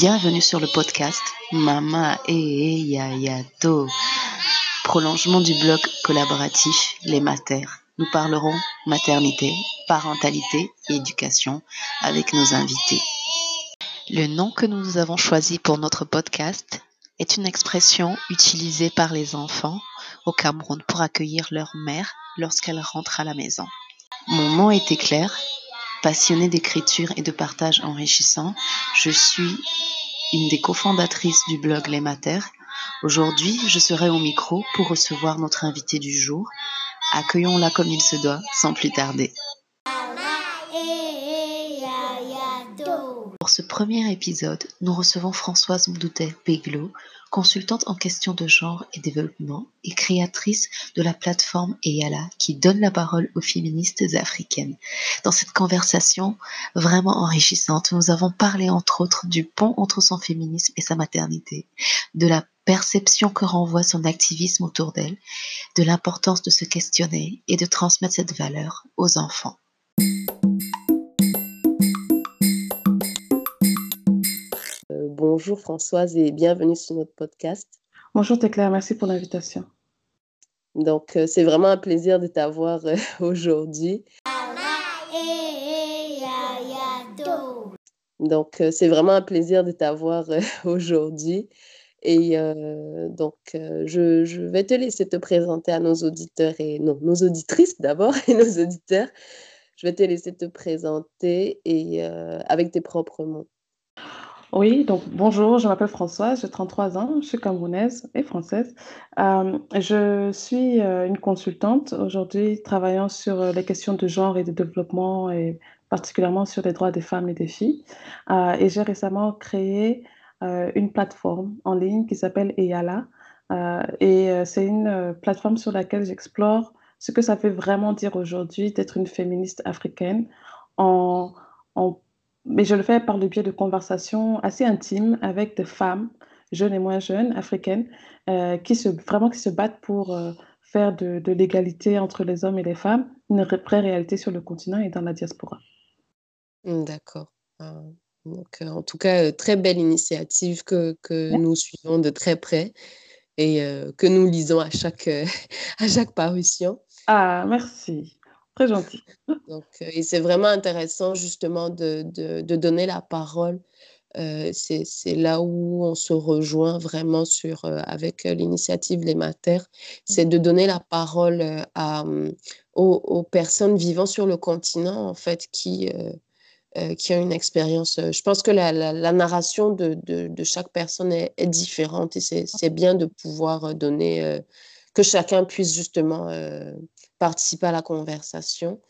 Bienvenue sur le podcast Mama e Yayato, prolongement du blog collaboratif Les Matères. Nous parlerons maternité, parentalité et éducation avec nos invités. Le nom que nous avons choisi pour notre podcast est une expression utilisée par les enfants au Cameroun pour accueillir leur mère lorsqu'elle rentre à la maison. Mon nom était Claire Passionnée d'écriture et de partage enrichissant, je suis une des cofondatrices du blog Les Matères. Aujourd'hui, je serai au micro pour recevoir notre invité du jour. Accueillons-la comme il se doit, sans plus tarder. Pour ce premier épisode, nous recevons Françoise Moudoutet Peglo, consultante en questions de genre et développement et créatrice de la plateforme EYALA qui donne la parole aux féministes africaines. Dans cette conversation vraiment enrichissante, nous avons parlé entre autres du pont entre son féminisme et sa maternité, de la perception que renvoie son activisme autour d'elle, de l'importance de se questionner et de transmettre cette valeur aux enfants. Bonjour Françoise et bienvenue sur notre podcast. Bonjour Téclaire, merci pour l'invitation. Donc, euh, c'est vraiment un plaisir de t'avoir euh, aujourd'hui. Donc, euh, c'est vraiment un plaisir de t'avoir aujourd'hui. Et donc, je, je, vais te laisser te présenter à nos auditeurs et non, nos auditrices d'abord et nos auditeurs. Je vais te laisser te présenter et avec tes propres mots. Oui, donc bonjour, je m'appelle Françoise, j'ai 33 ans, je suis camerounaise et française. Euh, je suis euh, une consultante aujourd'hui travaillant sur euh, les questions de genre et de développement et particulièrement sur les droits des femmes et des filles. et j'ai récemment créé une plateforme en ligne qui s'appelle EYALA. et c'est une plateforme sur laquelle j'explore ce que ça veut vraiment dire aujourd'hui d'être une féministe africaine en, en mais je le fais par le biais de conversations assez intimes avec des femmes, jeunes et moins jeunes, africaines, euh, qui se, vraiment qui se battent pour euh, faire de, de l'égalité entre les hommes et les femmes une vraie réalité sur le continent et dans la diaspora. Mmh, d'accord. Ah, donc, euh, en tout cas, très belle initiative que, que nous suivons de très près et que nous lisons à chaque, à chaque parution. Ah, merci. Très gentil. Donc, euh, et c'est vraiment intéressant justement de, de, donner la parole. Euh, c'est là où on se rejoint vraiment sur, euh, avec l'initiative Les Matères, c'est de donner la parole à, aux, personnes vivant sur le continent, en fait, qui, qui ont une expérience. Je pense que la, la, narration de, de, de, chaque personne est, est différente et c'est bien de pouvoir donner, que chacun puisse justement participer à la conversation.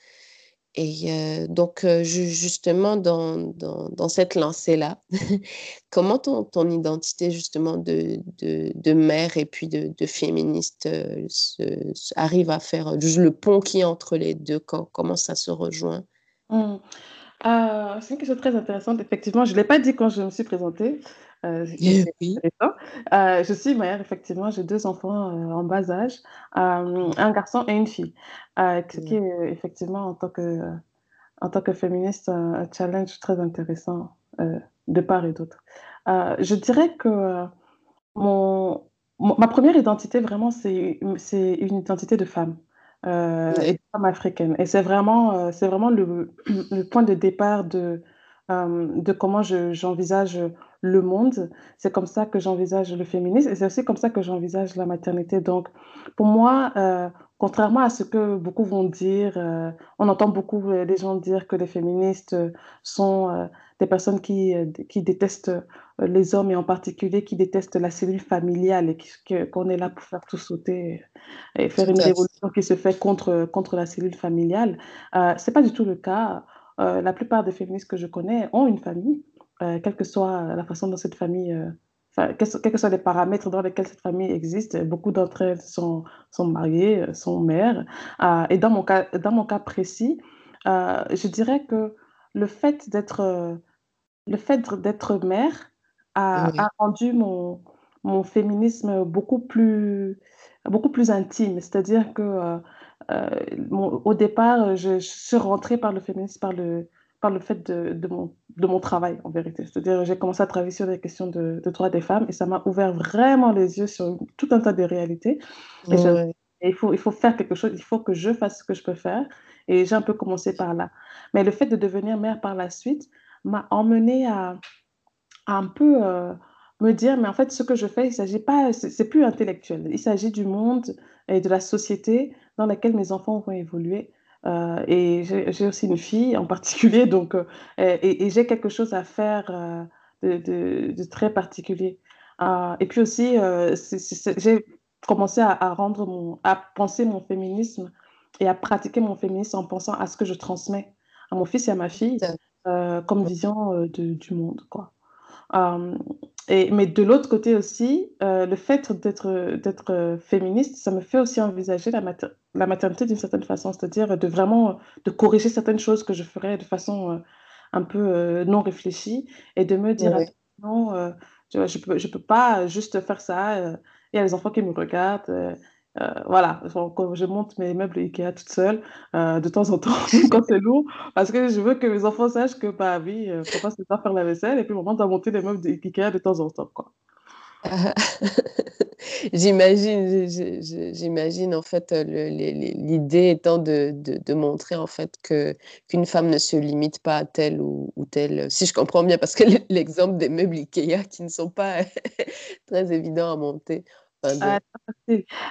Et euh, donc, euh, justement, dans, dans, cette lancée-là, comment ton, ton, identité, justement, de, de, mère et puis de, féministe euh, arrive à faire le pont qui est entre les deux? comment ça se rejoint? Mmh. c'est une question très intéressante. Effectivement, je ne l'ai pas dit quand je me suis présentée. Euh, euh, je suis mère, effectivement, j'ai deux enfants euh, en bas âge, un garçon et une fille, ce qui est effectivement en tant que, en tant que féministe un challenge très intéressant de part et d'autre. je dirais que mon, ma première identité, vraiment, c'est une identité de femme. et de femme africaine. Et c'est vraiment, c'est vraiment le, le, point de départ de, de comment j'envisage le monde. C'est comme ça que j'envisage le féminisme et c'est aussi comme ça que j'envisage la maternité. Donc, pour moi, euh, contrairement à ce que beaucoup vont dire, euh, on entend beaucoup euh, les gens dire que les féministes sont des personnes qui, qui détestent les hommes et en particulier qui détestent la cellule familiale et qu'on est là pour faire tout sauter et faire une révolution qui se fait contre, contre la cellule familiale. Euh, c'est pas du tout le cas. La plupart des féministes que je connais ont une famille euh, quelle que soit la façon dont cette famille, euh, quels que soient les paramètres dans lesquels cette famille existe, beaucoup d'entre elles sont, sont mariées, euh, sont mères. et dans mon cas, dans mon cas précis, je dirais que le fait d'être le fait d'être mère a, a, rendu mon, mon féminisme beaucoup plus, beaucoup plus intime. C'est-à-dire que au départ, je, je, suis rentrée par le féminisme par le, par le fait de, de, mon, de mon travail, en vérité. C'est-à-dire, j'ai commencé à travailler sur les questions de, de droits des femmes et ça m'a ouvert vraiment les yeux sur tout un tas de réalités. Et, il, faut, il faut faire quelque chose, il faut que je fasse ce que je peux faire. Et j'ai un peu commencé par là. Mais le fait de devenir mère par la suite m'a emmené à, à, un peu euh, me dire, mais en fait, ce que je fais, il s'agit pas, c'est plus intellectuel. Il s'agit du monde et de la société dans laquelle mes enfants vont évoluer. Euh, et j'ai aussi une fille en particulier, donc, euh, et, j'ai quelque chose à faire euh, de, de, très particulier. et puis aussi, j'ai commencé à, à, rendre mon, à penser mon féminisme et à pratiquer mon féminisme en pensant à ce que je transmets à mon fils et à ma fille comme vision de, du monde, quoi. Et, mais de l'autre côté aussi, euh, le fait d'être, d'être féministe, ça me fait aussi envisager la, la maternité d'une certaine façon, c'est-à-dire de vraiment de corriger certaines choses que je ferais de façon euh, un peu euh, non réfléchie et de me dire, non, je ne peux, je peux pas juste faire ça, il y a les enfants qui me regardent, euh, voilà, quand je monte mes meubles Ikea toute seule, euh, de temps en temps, quand c'est lourd, parce que je veux que mes enfants sachent que, bah oui, euh, papa sait pas faire la vaisselle, et puis maman doit monter les meubles Ikea de temps en temps, quoi. j'imagine, j'imagine en fait l'idée étant de, montrer en fait que qu'une femme ne se limite pas à telle ou, ou telle. Si je comprends bien, parce que l'exemple des meubles Ikea qui ne sont pas très évidents à monter, ah,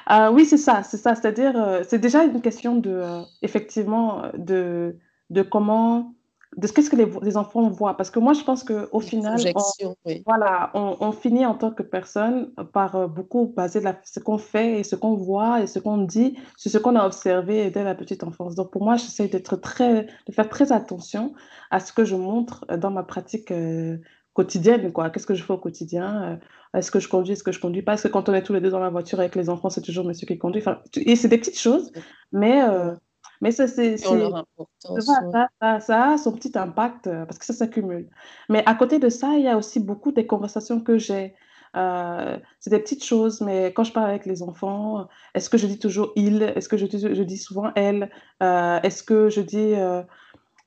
ah, oui, c'est ça, c'est ça. C'est-à-dire, euh, c'est déjà une question de, euh, effectivement, de, de comment, de ce qu'est-ce que les, enfants voient. Parce que moi, je pense qu'au final, on, voilà, on, finit en tant que personne par euh, beaucoup baser la, ce qu'on fait et ce qu'on voit et ce qu'on dit sur ce qu'on a observé dès la petite enfance. Donc, pour moi, j'essaie d'être très, de faire très attention à ce que je montre dans ma pratique quotidienne, quoi. Qu'est-ce que je fais au quotidien euh, Est-ce que je conduis Est-ce que je conduis pas? Est-ce que quand on est tous les deux dans la voiture avec les enfants, c'est toujours monsieur qui conduit? Enfin, Et c'est des petites choses, mais, euh, mais ça, c'est. Ça, ça, ça, a son petit impact euh, parce que ça s'accumule. Mais à côté de ça, il y a aussi beaucoup des conversations que j'ai. c'est des petites choses, mais quand je parle avec les enfants, est-ce que je dis toujours il Est-ce que je dis, je dis souvent elle Est-ce que je dis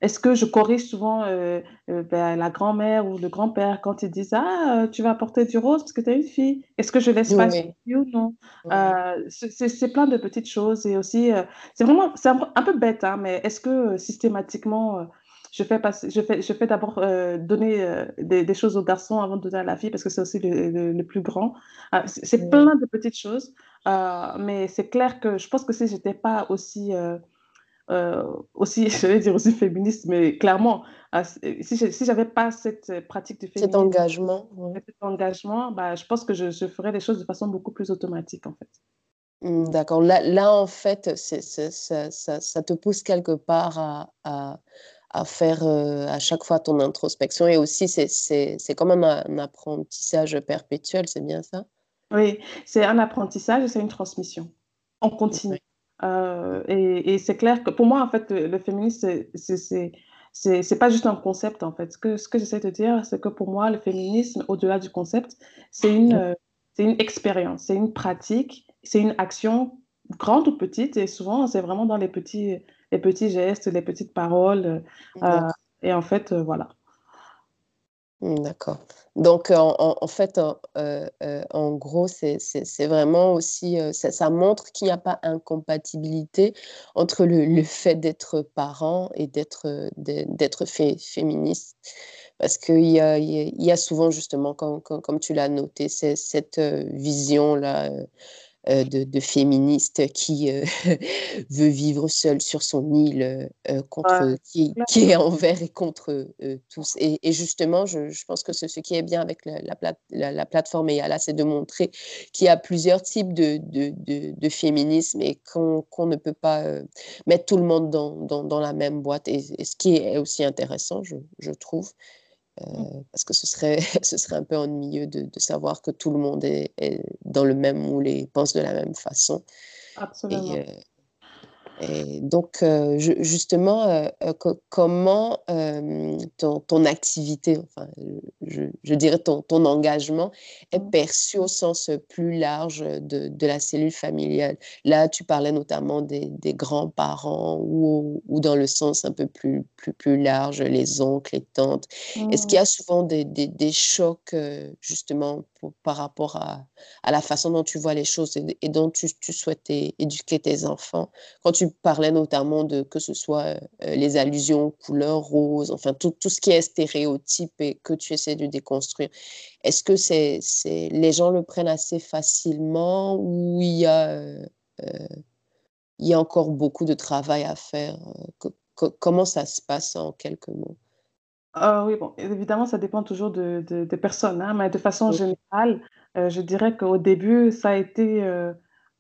est-ce que je corrige souvent euh, euh, ben, la grand-mère ou le grand-père quand ils disent Ah, euh, tu vas porter du rose parce que tu es une fille Est-ce que je laisse passer oui. ou non? C'est plein de petites choses. Et aussi, c'est vraiment c'est un, peu bête, hein, mais est-ce que systématiquement, je fais, passer, je fais, je fais d'abord donner des, choses aux garçons avant de donner à la fille parce que c'est aussi le, le, plus grand C'est plein de petites choses. mais c'est clair que je pense que si je n'étais pas aussi euh, aussi, je vais dire aussi féministe, mais clairement, euh, si je si j'avais pas cette euh, pratique du féminisme, cet engagement, cet engagement bah, je pense que je, je, ferais les choses de façon beaucoup plus automatique, en fait. Mmh, d'accord. Là, là, en fait, ça, ça, ça, te pousse quelque part à, à, à faire à chaque fois ton introspection et aussi, c'est comme un, un apprentissage perpétuel, c'est bien ça? Oui, c'est un apprentissage et c'est une transmission. On continue. Euh, et, c'est clair que pour moi, en fait, le, féminisme, c'est c'est pas juste un concept, en fait. Ce que, ce que j'essaie de dire, c'est que pour moi, le féminisme, au-delà du concept, c'est une, euh, une expérience, c'est une pratique, c'est une action grande ou petite, et souvent, c'est vraiment dans les petits, les petits gestes, les petites paroles. Euh, et en fait, voilà. Mmh, d'accord. Donc, en, fait, en gros, c'est vraiment aussi, ça, montre qu'il n'y a pas incompatibilité entre le, fait d'être parent et d'être féministe. Parce qu'il y a, y a souvent, justement, comme, comme tu l'as noté, cette vision-là euh, de, féministe qui euh, veut vivre seule sur son île, euh, contre, qui, qui, est envers et contre tous. Et, justement, je, pense que ce, ce qui est bien avec la, la, la, plateforme EALA, c'est de montrer qu'il y a plusieurs types de, de, de, féminisme et qu'on ne peut pas mettre tout le monde dans, dans, dans la même boîte. Et, et, ce qui est aussi intéressant, je, je trouve. Euh, parce que ce serait, ce serait un peu ennuyeux de, de savoir que tout le monde est, est, dans le même moule et pense de la même façon. Absolument. Et, Et donc, euh, justement, euh, euh, comment ton, ton, activité, enfin, je, je dirais ton, ton, engagement, est mmh. perçu au sens plus large de, de, la cellule familiale Là, tu parlais notamment des, des grands-parents ou, ou, dans le sens un peu plus, plus, plus large, les oncles, les tantes. Est-ce qu'il y mmh. a souvent des, des, des chocs, justement, par rapport à, la façon dont tu vois les choses et, dont tu, tu souhaites éduquer tes enfants Quand tu parlais notamment de que ce soit euh, les allusions couleurs roses, enfin tout, tout, ce qui est stéréotype et que tu essaies de déconstruire. Est-ce que c'est, les gens le prennent assez facilement ou il y a, euh, euh, il y a encore beaucoup de travail à faire Comment ça se passe en quelques mots? Ah oui, bon, évidemment, ça dépend toujours de, de, des personnes, hein, mais de façon générale, je dirais qu'au début, ça a été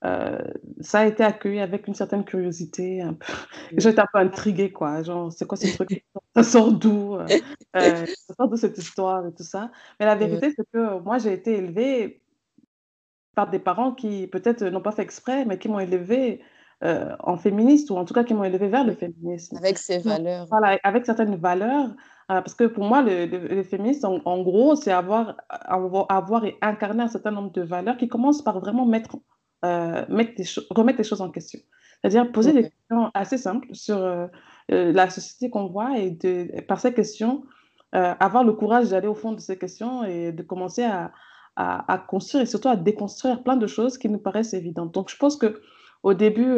euh, ça a été accueilli avec une certaine curiosité. Un peu... J'étais un peu intriguée, quoi. Genre, c'est quoi ce truc? Ça sort d'où euh, euh, Ça sort d'où cette histoire et tout ça Mais la vérité, c'est que moi, j'ai été élevée par des parents qui, peut-être, n'ont pas fait exprès, mais qui m'ont élevée en féministe, ou en tout cas qui m'ont élevée vers le féminisme. Avec ses valeurs. Voilà, avec certaines valeurs. Parce que pour moi, le, le, féminisme, en, en, gros, c'est avoir, avoir, et incarner un certain nombre de valeurs qui commencent par vraiment mettre euh, mettre remettre les choses en question. C'est-à-dire poser des questions assez simples sur euh, euh, la société qu'on voit et de, par ces questions, avoir le courage d'aller au fond de ces questions et de commencer à, à, construire et surtout à déconstruire plein de choses qui nous paraissent évidentes. Donc, je pense qu'au début,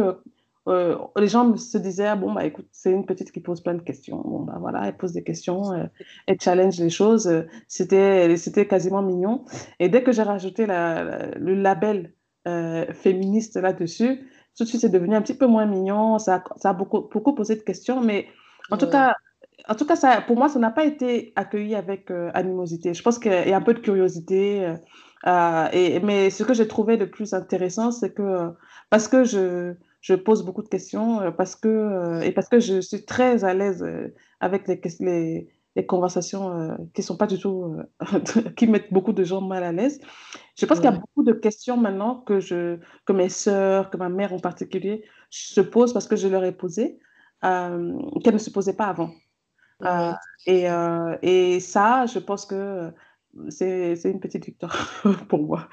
les gens se disaient ah, bon bah écoute c'est une petite qui pose plein de questions bon bah voilà elle pose des questions elle challenge les choses c'était c'était quasiment mignon et dès que j'ai rajouté la, le label euh, féministe là-dessus, tout de suite, c'est devenu un petit peu moins mignon. Ça, ça a beaucoup, beaucoup posé de questions, mais en tout cas, en tout cas ça, pour moi, ça n'a pas été accueilli avec euh, animosité. Je pense qu'il y a un peu de curiosité. Euh, et, mais ce que j'ai trouvé le plus intéressant, c'est que parce que je, je, pose beaucoup de questions, parce que, et parce que je suis très à l'aise avec les, les, les conversations euh, qui sont pas du tout, euh, qui mettent beaucoup de gens mal à l'aise. Je pense qu'il y a beaucoup de questions maintenant que, je, que mes sœurs, que ma mère en particulier, se posent parce que je leur ai posé, euh, qu'elles ne se posaient pas avant. et, et, ça, je pense que c'est une petite victoire pour moi.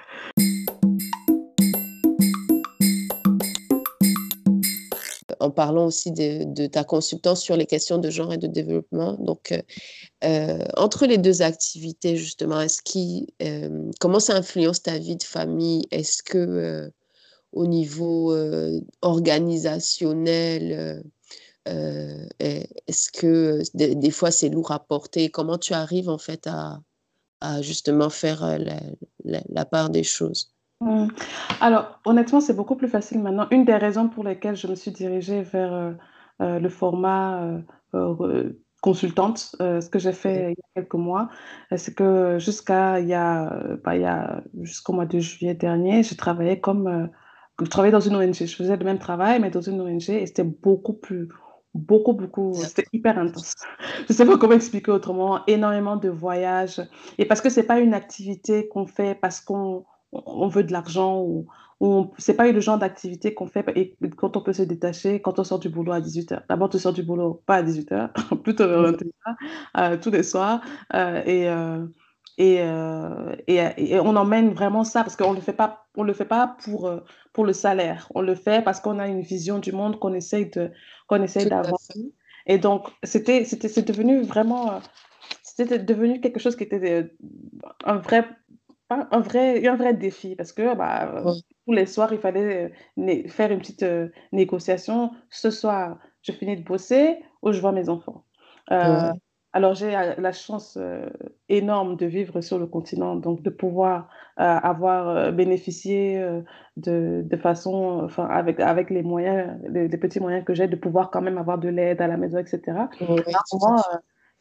En parlant aussi de, ta consultance sur les questions de genre et de développement. Donc, euh, euh, entre les deux activités, justement, euh, comment ça influence ta vie de famille? Est-ce que au niveau organisationnel, est-ce que des, fois c'est lourd à porter? Comment tu arrives en fait à, justement faire la part des choses? Mmh. Alors, honnêtement, c'est beaucoup plus facile maintenant. Une des raisons pour lesquelles je me suis dirigée vers euh, euh, le format euh, consultante, ce que j'ai fait il y a quelques mois, c'est que jusqu'à il y a, bah, il y a jusqu'au mois de juillet dernier, je travaillais comme je travaillais dans une ONG. Je faisais le même travail, mais dans une ONG, et c'était beaucoup plus, beaucoup, beaucoup, c'était hyper intense. Je sais pas comment expliquer autrement. Énormément de voyages, et parce que c'est pas une activité qu'on fait parce qu'on on veut de l'argent ou, ou c'est pas le genre d'activité qu'on fait et quand on peut se détacher quand on sort du boulot à 18h. D'abord, tu sors du boulot pas à 18h, plutôt vers 21h, euh, tous les soirs. Euh, et, euh, et, et, et, on emmène vraiment ça parce qu'on le fait pas, on le fait pas pour, pour le salaire. On le fait parce qu'on a une vision du monde qu'on essaye de, qu'on essaye d'avoir. Et donc, c'était, c'était, c'est devenu vraiment, c'était devenu quelque chose qui était un vrai un vrai, un vrai défi parce que bah, tous les soirs, il fallait euh, faire une petite euh, négociation. Ce soir, je finis de bosser ou je vois mes enfants. Euh, alors, j'ai la chance énorme de vivre sur le continent, donc de pouvoir avoir bénéficié de, de, façon, enfin, avec, avec les moyens, les, petits moyens que j'ai, de pouvoir quand même avoir de l'aide à la maison, etc.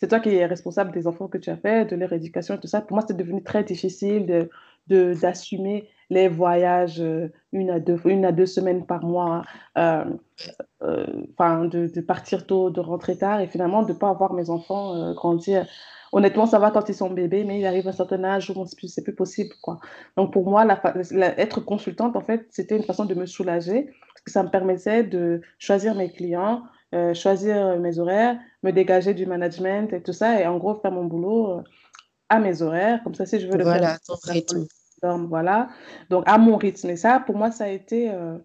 c'est toi qui es responsable des enfants que tu as fait, de leur éducation et tout ça. Pour moi, c'est devenu très difficile de, d'assumer les voyages euh, une à deux, une à deux semaines par mois, euh, euh, de, de, partir tôt, de rentrer tard et finalement de ne pas avoir mes enfants grandir. Honnêtement, ça va quand ils sont bébés, mais il arrive un certain âge où c'est plus, possible. Quoi. Donc pour moi, être consultante, en fait, c'était une façon de me soulager. parce que ça me permettait de choisir mes clients, euh, choisir mes horaires, me dégager du management et tout ça, et en gros faire mon boulot euh, à mes horaires. Comme ça, si je veux le voilà, faire, ton rythme. voilà. Donc à mon rythme. Et ça, pour moi, ça a été euh,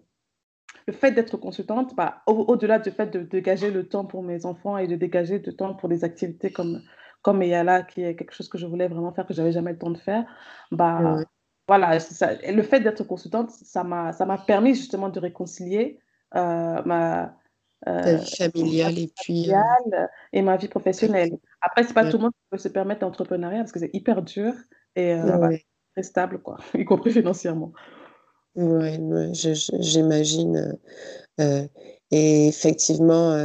le fait d'être consultante, bah, au-delà du fait de, dégager le temps pour mes enfants et de dégager du temps pour des activités comme comme Yala, qui est quelque chose que je voulais vraiment faire, que j'avais jamais le temps de faire, bah, voilà, ça, le fait d'être consultante, ça m'a permis justement de réconcilier euh, ma, euh, vie familiale et puis euh, et ma vie professionnelle. Après, c'est pas tout le monde qui peut se permettre l'entrepreneuriat parce que c'est hyper dur et très stable, quoi, y compris financièrement. Oui, ouais, j'imagine. et effectivement,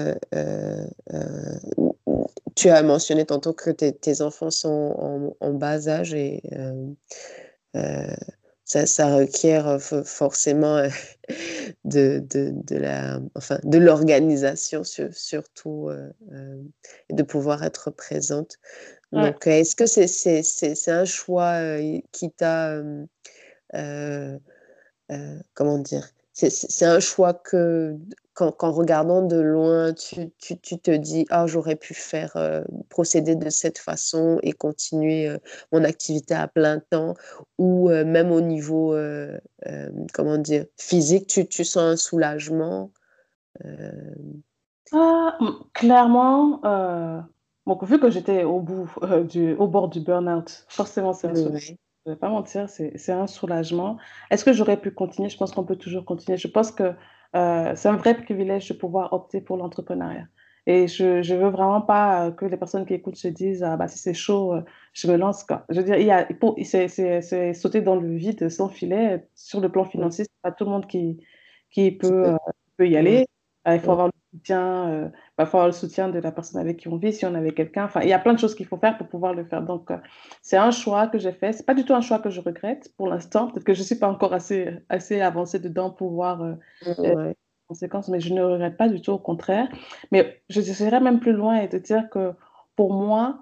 tu as mentionné tantôt que tes, enfants sont en, bas âge et euh, ça, ça, requiert euh, forcément euh, de, de, de la, enfin, de l'organisation surtout et de pouvoir être présente. Donc, est-ce que c'est c'est un choix qui t'a, comment dire, c'est un choix que qu'en regardant de loin, tu, tu, tu te dis ah j'aurais pu faire euh, procéder de cette façon et continuer euh, mon activité à plein temps. Ou euh, même au niveau comment dire physique tu, tu sens un soulagement ah, clairement bon, vu que j'étais au bout du au bord du burn-out forcément c'est un soulagement je ne vais pas mentir c'est un soulagement est-ce que j'aurais pu continuer? Je pense qu'on peut toujours continuer je pense que euh, c'est un vrai privilège de pouvoir opter pour l'entrepreneuriat. Et je ne veux vraiment pas euh, que les personnes qui écoutent se disent ah, bah, si c'est chaud, euh, je me lance. Quoi. Je veux dire, il y a, c'est, sauter dans le vide sans filet. Sur le plan financier, c'est pas tout le monde qui, qui peut, peut y aller. il faut avoir le soutien, faut avoir le soutien de la personne avec qui on vit, si on avait quelqu'un. Enfin, il y a plein de choses qu'il faut faire pour pouvoir le faire. Donc, c'est un choix que j'ai fait. C'est pas du tout un choix que je regrette pour l'instant. Peut-être que je suis pas encore assez, assez avancée dedans pour voir les conséquences, mais je ne regrette pas du tout, au contraire. Mais je dirais même plus loin et te dire que pour moi,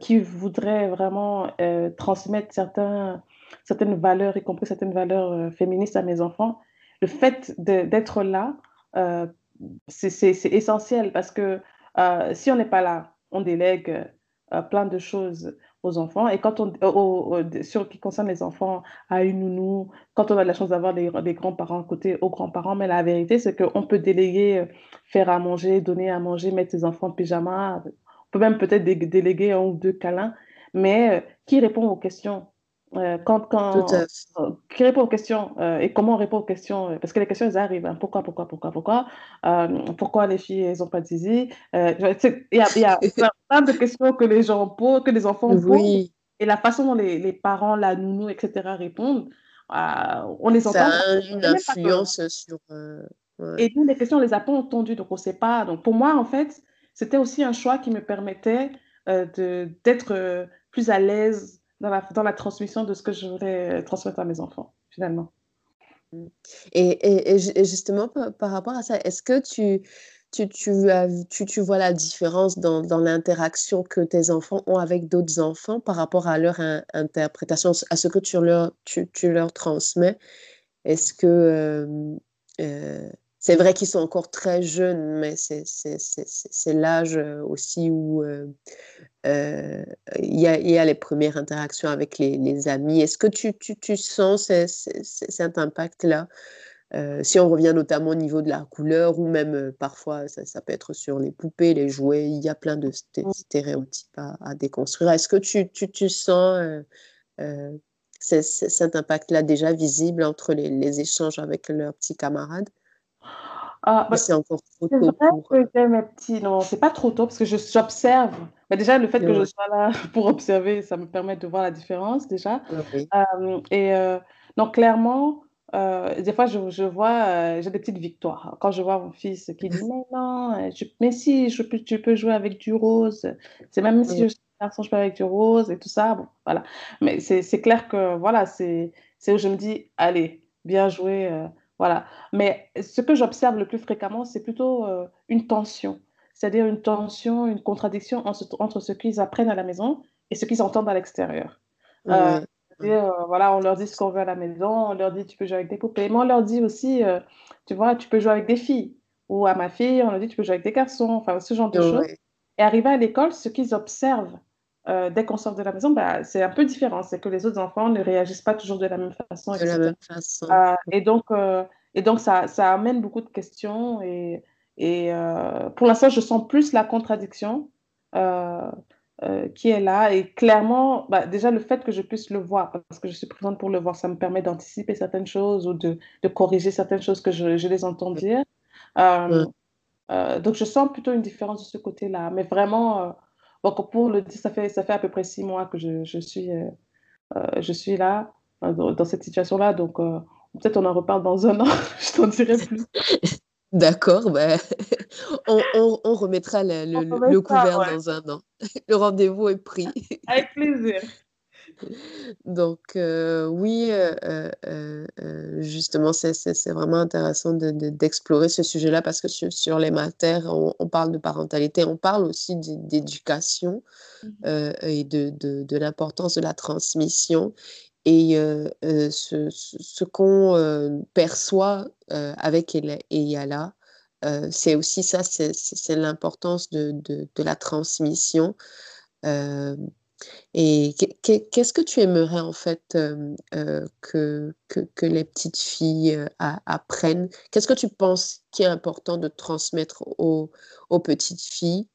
qui voudrait vraiment transmettre certains, certaines valeurs, y compris certaines valeurs féministes à mes enfants, le fait d'être là, c'est essentiel parce que euh, si on n'est pas là, on délègue euh, plein de choses aux enfants. Et quand on, sur ce qui concerne les enfants, à une nounou, quand on a la chance d'avoir des, grands-parents à côté, aux grands-parents, mais la vérité, c'est qu'on peut déléguer, euh, faire à manger, donner à manger, mettre ses enfants en pyjama. On peut même peut-être déléguer un ou deux câlins. Mais qui répond aux questions? Euh, quand, quand euh, qui répond aux questions euh, et comment on répond aux questions parce que les questions elles arrivent hein. pourquoi pourquoi pourquoi pourquoi pourquoi les filles elles ont pas de zizi il y a, y a plein de questions que les gens posent que les enfants posent et la façon dont les, les, parents la nounou etc répondent on les entend ça a une influence sur et nous les questions on les a pas entendues donc on sait pas. Donc pour moi en fait c'était aussi un choix qui me permettait d'être plus à l'aise dans la, dans la transmission de ce que je voudrais transmettre à mes enfants, finalement. Et, et, justement, par, rapport à ça, est-ce que tu, tu, tu, tu, vois la différence dans, dans l'interaction que tes enfants ont avec d'autres enfants par rapport à leur interprétation, à ce que tu leur, tu, tu leur transmets? Est-ce que euh, euh, c'est vrai qu'ils sont encore très jeunes, mais c'est l'âge euh, aussi où euh, euh, il y, a, y, a les premières interactions avec les, les amis. Est-ce que tu, tu, tu sens cet impact-là Si on revient notamment au niveau de la couleur, ou même parfois ça, ça, peut être sur les poupées, les jouets, il y a plein de stéréotypes à, à déconstruire. Est-ce que tu, tu, tu sens cet impact-là déjà visible entre les, les échanges avec leurs petits camarades? Ah, bah, c'est encore trop tôt. Vrai pour... que mes petits, non, c'est pas trop tôt parce que j'observe. Mais déjà, le fait que je sois là pour observer, ça me permet de voir la différence déjà. Euh, et euh, donc, clairement, euh, des fois, je, je vois, j'ai des petites victoires. Quand je vois mon fils qui dit Mais non, je, mais si, je tu peux jouer avec du rose. C'est même si je suis garçon, je peux avec du rose et tout ça. Bon, voilà. Mais c'est clair que, voilà, c'est où je me dis Allez, bien joué voilà. Mais ce que j'observe le plus fréquemment, c'est plutôt euh, une tension. C'est-à-dire une tension, une contradiction entre, ce qu'ils apprennent à la maison et ce qu'ils entendent à l'extérieur. Euh, voilà, on leur dit ce qu'on veut à la maison, on leur dit tu peux jouer avec des poupées, mais on leur dit aussi, tu vois, tu peux jouer avec des filles. Ou à ma fille, on leur dit tu peux jouer avec des garçons, enfin ce genre de choses. Et arrivé à l'école, ce qu'ils observent dès qu'on sort de la maison, bah, c'est un peu différent. C'est que les autres enfants ne réagissent pas toujours de la même façon. De la même façon. et donc, et donc ça, ça, amène beaucoup de questions. Et, et pour l'instant, je sens plus la contradiction euh, qui est là. Et clairement, bah, déjà, le fait que je puisse le voir, parce que je suis présente pour le voir, ça me permet d'anticiper certaines choses ou de, de, corriger certaines choses que je, je les entends dire. Euh, euh, donc, je sens plutôt une différence de ce côté-là. Mais vraiment, donc pour le dire, ça fait, ça fait à peu près six mois que je, je suis, je suis là, dans, dans cette situation-là. Donc, peut-être on en reparle dans un an, je t'en dirai plus. D'accord, bah, on, remettra le, couvert dans un an. Le rendez-vous est pris. Avec plaisir. Donc, euh, oui, euh, euh, justement, c'est vraiment intéressant d'explorer ce sujet-là parce que sur, les matières, on, parle de parentalité, on parle aussi d'éducation mmh et de, de l'importance de la transmission. Et ce, ce, qu'on perçoit avec Eyala, c'est aussi ça, c'est l'importance de, la transmission. Et qu'est-ce que tu aimerais en fait que, que, que, les petites filles apprennent? Qu'est-ce que tu penses qui est important de transmettre aux petites filles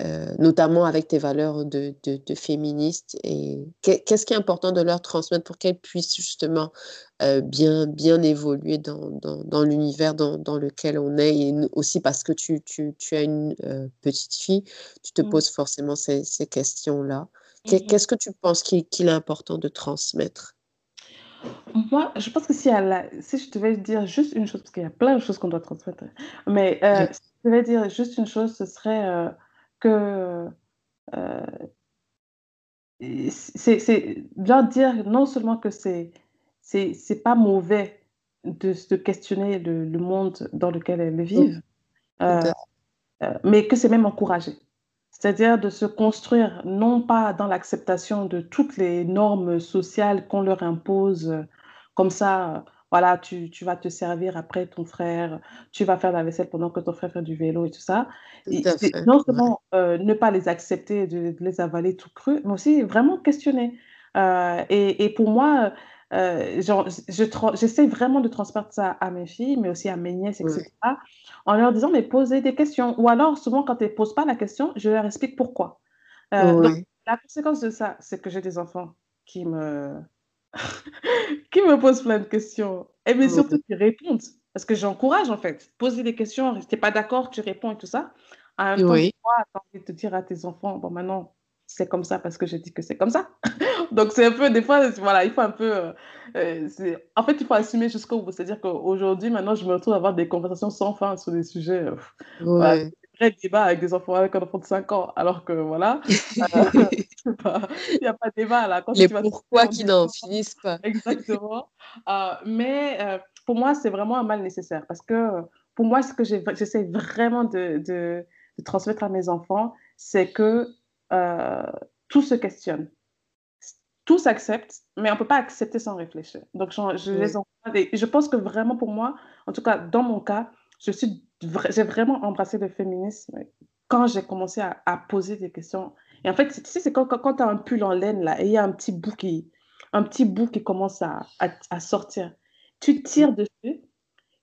euh, notamment avec tes valeurs de, de, féministe. Et qu'est-ce qui est important de leur transmettre pour qu'elles puissent justement euh, bien, bien évoluer dans, dans, dans l'univers dans, dans, lequel on est, et aussi parce que tu, tu, tu as une euh, petite fille, tu te mmh. poses forcément ces, ces questions-là. Mmh qu'est-ce que tu penses qu'il est important de transmettre? Moi, je pense que si, si je devais dire juste une chose, parce qu'il y a plein de choses qu'on doit transmettre, mais si je devais dire juste une chose, ce serait que euh, c'est bien dire non seulement que c'est c'est pas mauvais de se questionner le, le, monde dans lequel elles vivent, euh, euh, mais que c'est même encouragé. C'est-à-dire de se construire non pas dans l'acceptation de toutes les normes sociales qu'on leur impose, comme ça, voilà, tu, tu, vas te servir après ton frère, tu vas faire la vaisselle pendant que ton frère fait du vélo et tout ça. non seulement euh, ne pas les accepter, de, les avaler tout cru, mais aussi vraiment questionner. Euh, et, et, pour moi, euh, j'essaie vraiment de transmettre ça à mes filles, mais aussi à mes nièces, etc., en leur disant, mais posez des questions. Ou alors, souvent, quand elles ne posent pas la question, je leur explique pourquoi. donc, la conséquence de ça, c'est que j'ai des enfants qui me qui me pose plein de questions. Et mais surtout qui répondent. Parce que j'encourage en fait. Poser des questions, tu n'es pas d'accord, tu réponds et tout ça. En même temps, tu as envie de dire à tes enfants, bon maintenant, c'est comme ça parce que j'ai dit que c'est comme ça. Donc c'est un peu, des fois, voilà, il faut un peu... Euh, euh, en fait, il faut assumer jusqu'au bout. C'est-à-dire qu'aujourd'hui, maintenant, je me retrouve à avoir des conversations sans fin sur des sujets. Euh, vrai débat avec des enfants avec un enfant de 5 ans, alors que voilà, euh, il n'y a pas de débat là. Quand Les pourquoi qui n'en finissent pas? Exactement. Euh, mais euh, pour moi, c'est vraiment un mal nécessaire parce que pour moi, ce que j'essaie vraiment de, de, de, transmettre à mes enfants, c'est que tout se questionne. Tout s'accepte, mais on ne peut pas accepter sans réfléchir. Donc, je, je les. Et je pense que vraiment pour moi, en tout cas dans mon cas, je suis j'ai vraiment embrassé le féminisme quand j'ai commencé à, à, poser des questions. Et en fait, tu sais, c'est quand, quand, tu as un pull en laine là, et il y a un petit bout qui, un petit bout qui commence à, à, sortir. Tu tires dessus,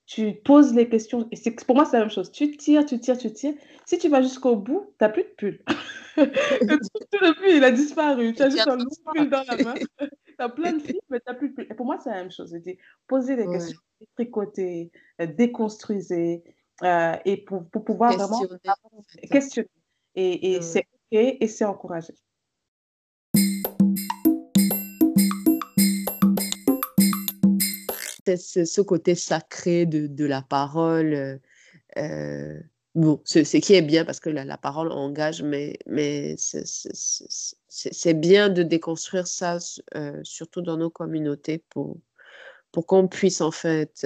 tu poses les questions. Et pour moi, c'est la même chose. Tu tires, tu tires, tu tires. Si tu vas jusqu'au bout, tu n'as plus de pull. tout le pull, il a disparu. Tu as juste un long pull dans la main. tu as plein de fils, mais tu n'as plus de pour moi, c'est la même chose. C'est poser des questions, tricoter, euh, déconstruire, euh, et pour, pour pouvoir vraiment questionner. Et, et c'est OK et c'est encouragé. C'est ce côté sacré de, de la parole. Euh bon, ce, qui est bien parce que la, la parole engage, mais, mais c'est bien de déconstruire ça, euh, surtout dans nos communautés, pour, pour qu'on puisse en fait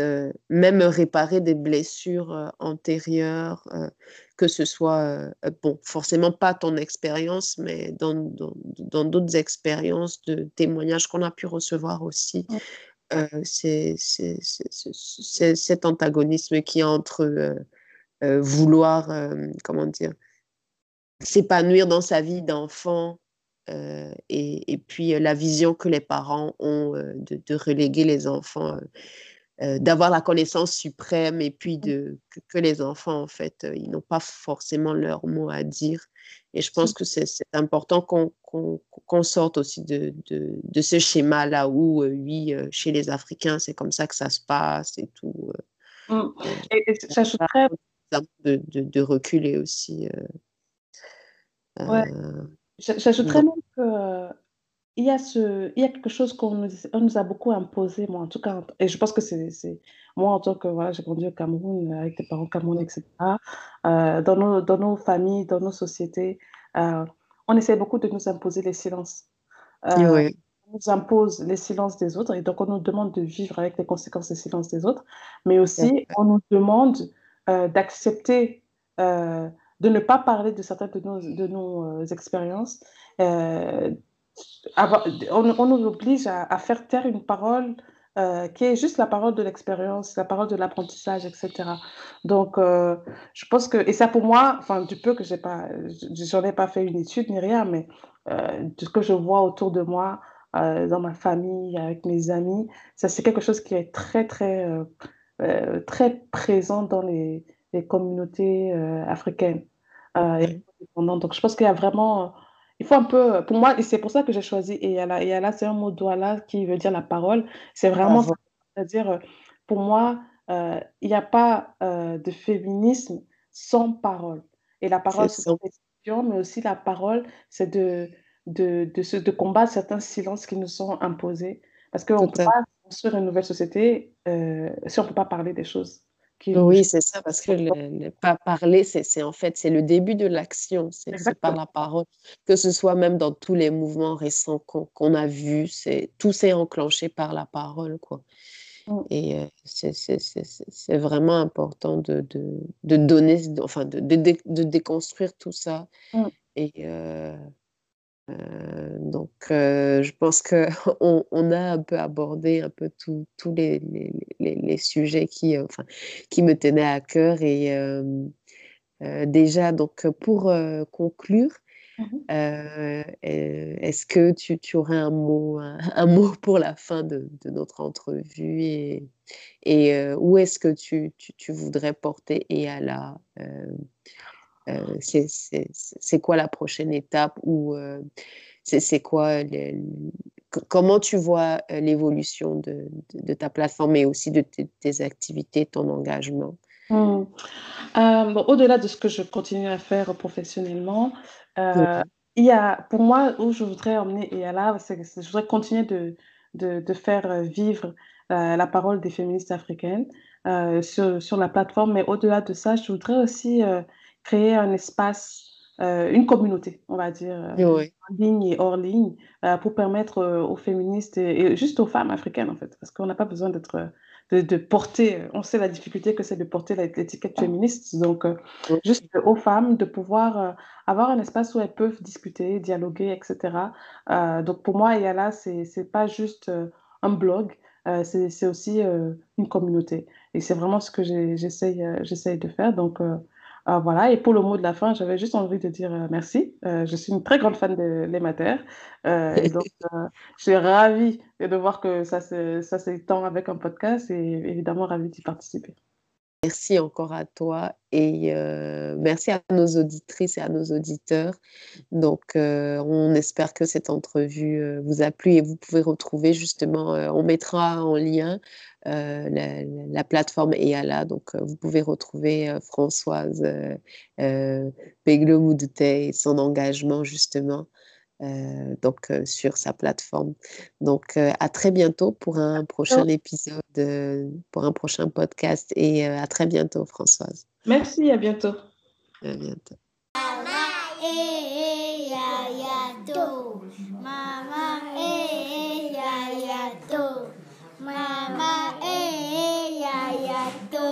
même réparer des blessures antérieures, que ce soit, bon, forcément pas ton expérience, mais dans d'autres expériences de témoignages qu'on a pu recevoir aussi. c'est cet antagonisme qui est entre vouloir, comment dire, s'épanouir dans sa vie d'enfant euh, et, puis euh, la vision que les parents ont euh, de, reléguer les enfants, d'avoir la connaissance suprême et puis de, que, les enfants, en fait, ils n'ont pas forcément leur mot à dire. Et je pense que c'est important qu'on sorte aussi de, de, ce schéma-là où, oui, chez les Africains, c'est comme ça que ça se passe et tout. Mmh. Et, ça de, de, reculer aussi. Ouais. J'ajouterais même qu'il euh, y, a ce, il y a quelque chose qu'on nous, on nous a beaucoup imposé, moi en tout cas, et je pense que c'est moi en tant que voilà, j'ai grandi au Cameroun avec des parents camerounais, etc. Euh, dans, nos, dans nos familles, dans nos sociétés, euh, on essaie beaucoup de nous imposer les silences. Oui. On nous impose les silences des autres et donc on nous demande de vivre avec les conséquences des silences des autres, mais aussi on nous demande d'accepter de ne pas parler de certaines de nos, de nos euh, expériences. Euh, on, nous oblige à, faire taire une parole euh, qui est juste la parole de l'expérience, la parole de l'apprentissage, etc. Donc, je pense que, et ça pour moi, enfin, du peu que j'ai pas, j'en ai pas fait une étude ni rien, mais de ce que je vois autour de moi, dans ma famille, avec mes amis, ça c'est quelque chose qui est très, très, très présent dans les, les communautés africaines. Euh, Donc, je pense qu'il y a vraiment. Il faut un peu. Pour moi, et c'est pour ça que j'ai choisi Eyala. Eyala, c'est un mot douala qui veut dire la parole. C'est vraiment ça. C'est-à-dire, euh, pour moi, euh, il n'y a pas euh, de féminisme sans parole. Et la parole, c'est une mais aussi la parole, c'est de, de, de, de, combattre certains silences qui nous sont imposés. Parce qu'on ne peut pas construire une nouvelle société si on ne peut pas parler des choses. Oui, c'est ça, parce que ne pas parler, c'est en fait, c'est le début de l'action, c'est par la parole. Que ce soit même dans tous les mouvements récents qu'on a vus, tout s'est enclenché par la parole, quoi. Mmh. Et euh, c'est vraiment important de, de, donner, enfin, de, de, déconstruire tout ça. Mmh. Et euh, euh, donc, euh, je pense qu'on on a un peu abordé un peu tous les, les, les, sujets qui, euh, enfin, qui me tenaient à cœur. Et déjà, donc, pour conclure, mmh est-ce que tu, tu, aurais un mot, un, mot pour la fin de, de notre entrevue et, et où est-ce que tu, tu, tu, voudrais porter Eala euh, c'est quoi la prochaine étape ou euh, c'est quoi comment tu vois euh, l'évolution de, de, ta plateforme et aussi de tes, activités, ton engagement? Mmh. Au-delà de ce que je continue à faire professionnellement, il y a, pour moi, où je voudrais emmener et là, je voudrais continuer de, de, de faire vivre la parole des féministes africaines sur, sur, la plateforme, mais au-delà de ça, je voudrais aussi créer un espace, euh, une communauté, on va dire, euh, en ligne et hors ligne, euh, pour permettre aux féministes et, juste aux femmes africaines, en fait, parce qu'on n'a pas besoin d'être, de, porter, on sait la difficulté que c'est de porter l'étiquette féministe, donc juste aux femmes de pouvoir avoir un espace où elles peuvent discuter, dialoguer, etc. donc pour moi, Yala, c'est, c'est pas juste un blog, c'est, aussi une communauté. Et c'est vraiment ce que j'essaye, j'essaye de faire. Donc, ah, voilà, et pour le mot de la fin, j'avais juste envie de dire euh, merci. Euh, je suis une très grande fan de l'Emater. Euh, et donc, je suis ravie de voir que ça s'étend avec un podcast et évidemment ravie d'y participer. Merci encore à toi et merci à nos auditrices et à nos auditeurs. Donc, on espère que cette entrevue vous a plu et vous pouvez retrouver justement, on mettra en lien la, la, plateforme EALA. Donc, vous pouvez retrouver Françoise euh, et son engagement justement euh, donc euh, sur sa plateforme. Donc euh, à très bientôt pour un prochain épisode, pour un prochain podcast et à très bientôt Françoise. Merci, à bientôt. À bientôt.